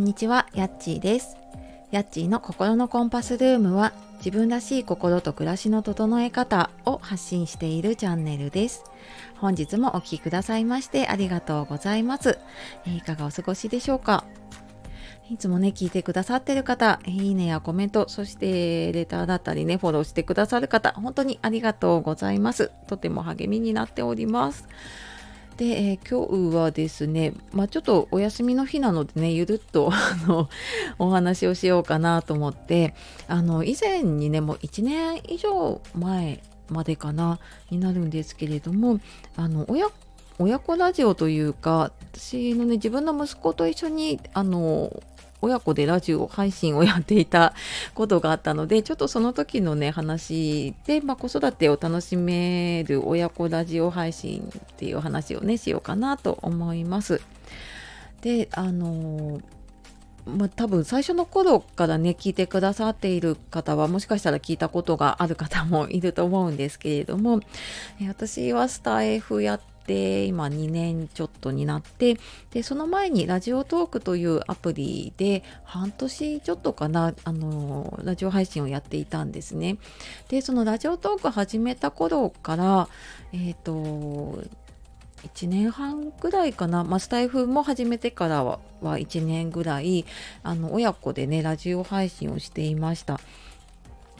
んにちは、やっちーです。やっちーの心のコンパスルームは自分らしい心と暮らしの整え方を発信しているチャンネルです。本日もお聴きくださいましてありがとうございます。いかがお過ごしでしょうか？いつもね、聞いてくださってる方、いいねやコメント、そしてレターだったりね、フォローしてくださる方、本当にありがとうございます。とても励みになっております。で、えー、今日はですね、まあ、ちょっとお休みの日なのでねゆるっと あのお話をしようかなと思ってあの以前にねもう1年以上前までかなになるんですけれどもあの親親子ラジオというか私のね自分の息子と一緒にあの親子でラジオ配信をやっていたことがあったのでちょっとその時のね話で、まあ、子育てを楽しめる親子ラジオ配信っていう話をねしようかなと思います。であのまあ、多分最初の頃からね聞いてくださっている方はもしかしたら聞いたことがある方もいると思うんですけれども私はスタイフやっで今2年ちょっとになってでその前にラジオトークというアプリで半年ちょっとかなあのラジオ配信をやっていたんですねでそのラジオトーク始めた頃からえっ、ー、と1年半ぐらいかな、まあ、スタイフも始めてからは1年ぐらいあの親子でねラジオ配信をしていました。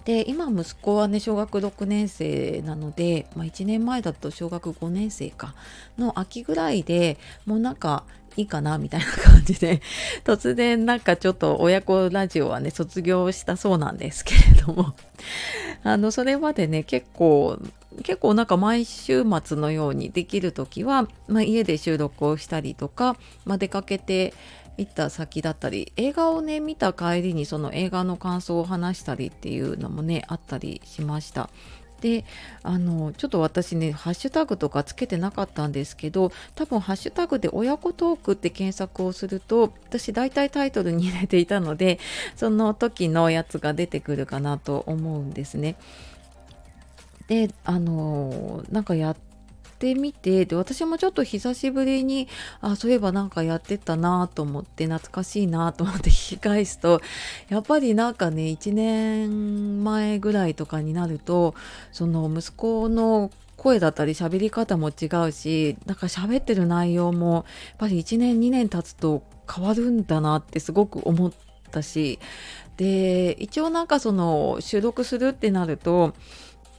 で今息子はね小学6年生なので、まあ、1年前だと小学5年生かの秋ぐらいでもうなんかいいかなみたいな感じで 突然なんかちょっと親子ラジオはね卒業したそうなんですけれども。あのそれまでね結構結構なんか毎週末のようにできる時は、まあ、家で収録をしたりとか、まあ、出かけて行った先だったり映画をね見た帰りにその映画の感想を話したりっていうのもねあったりしました。であのちょっと私ねハッシュタグとかつけてなかったんですけど多分ハッシュタグで親子トークって検索をすると私大体タイトルに入れていたのでその時のやつが出てくるかなと思うんですね。であのなんかやっってみてで私もちょっと久しぶりにあそういえばなんかやってたなと思って懐かしいなと思って聞き返すとやっぱりなんかね1年前ぐらいとかになるとその息子の声だったり喋り方も違うしなんか喋ってる内容もやっぱり1年2年経つと変わるんだなってすごく思ったしで一応なんかその収録するってなると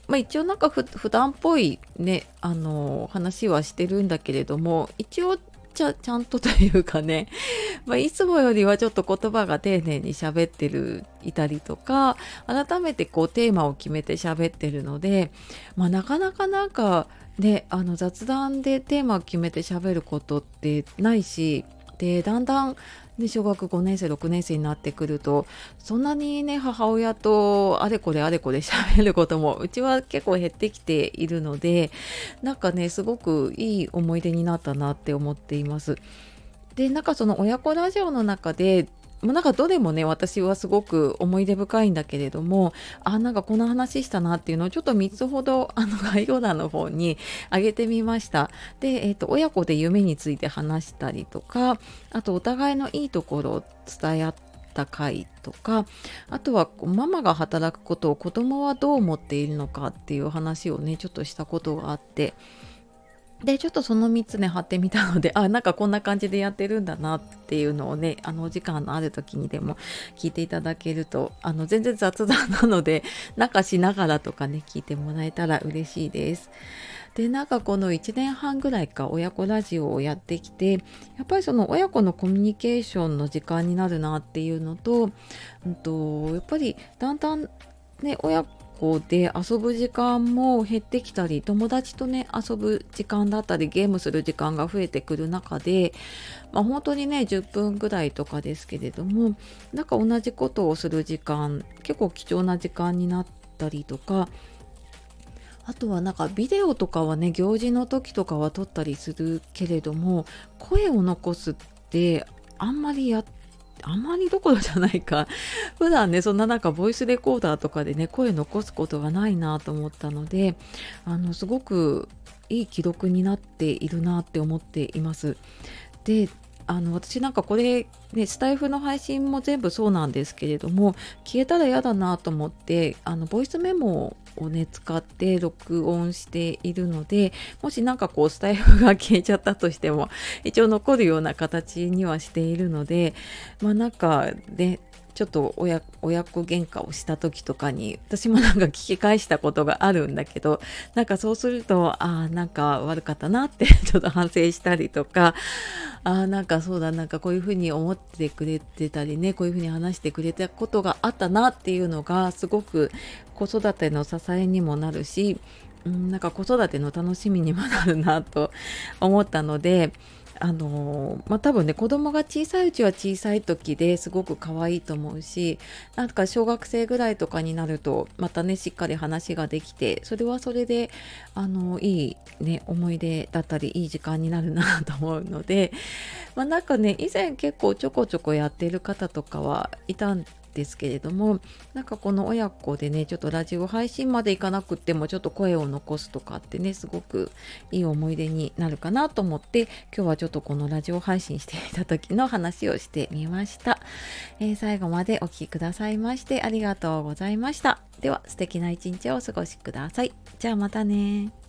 まあ、一応なんか普段っぽいねあの話はしてるんだけれども一応ちゃちゃんとというかね、まあ、いつもよりはちょっと言葉が丁寧に喋ってるいたりとか改めてこうテーマを決めて喋ってるので、まあ、なかなかなんかねあの雑談でテーマを決めて喋ることってないしでだんだんね小学5年生6年生になってくるとそんなにね母親とあれこれあれこれ喋ることもうちは結構減ってきているのでなんかねすごくいい思い出になったなって思っています。でなんかその親子ラジオの中でなんかどれもね私はすごく思い出深いんだけれどもあなんかこの話したなっていうのをちょっと3つほどあの概要欄の方に上げてみました。で、えーと、親子で夢について話したりとかあとお互いのいいところを伝え合った回とかあとはママが働くことを子供はどう思っているのかっていう話をねちょっとしたことがあってでちょっとその3つね貼ってみたので あなんかこんな感じでやってるんだなっていうのをねあのお時間のある時にでも聞いていただけるとあの全然雑談なので なんかしながらとかね聞いてもらえたら嬉しいです。でなんかこの1年半ぐらいか親子ラジオをやってきてやっぱりその親子のコミュニケーションの時間になるなっていうのと,、うんと、やっぱりだんだんね親校で遊ぶ時間も減ってきたり友達とね遊ぶ時間だったりゲームする時間が増えてくる中で、まあ、本当にね10分ぐらいとかですけれどもなんか同じことをする時間結構貴重な時間になったりとかあとはなんかビデオとかはね行事の時とかは撮ったりするけれども声を残すってあんまりやってあんまりどころじゃないか 普段ねそんななんかボイスレコーダーとかでね声残すことがないなと思ったのであのすごくいい記録になっているなって思っています。であの私なんかこれねスタイフの配信も全部そうなんですけれども消えたら嫌だなと思ってあのボイスメモをね使って録音しているのでもし何かこうスタイフが消えちゃったとしても一応残るような形にはしているのでまあなんかねちょっと親親子喧嘩をした時とかに私もなんか聞き返したことがあるんだけど なんかそうするとああなんか悪かったなって ちょっと反省したりとか ああなんかそうだなんかこういうふうに思ってくれてたりねこういうふうに話してくれたことがあったなっていうのがすごく子育ての支えにもなるし、うん、なんか子育ての楽しみにもなるなと思ったのであのまあ、多分ね子供が小さいうちは小さい時ですごく可愛いと思うしなんか小学生ぐらいとかになるとまたねしっかり話ができてそれはそれであのいい、ね、思い出だったりいい時間になるなと思うので、まあ、なんかね以前結構ちょこちょこやってる方とかはいたんですけれどもなんかこの親子でねちょっとラジオ配信までいかなくってもちょっと声を残すとかってねすごくいい思い出になるかなと思って今日はちょっとこのラジオ配信してみた時の話をしてみました、えー、最後までお聴きくださいましてありがとうございました。では素敵な一日をお過ごしください。じゃあまたね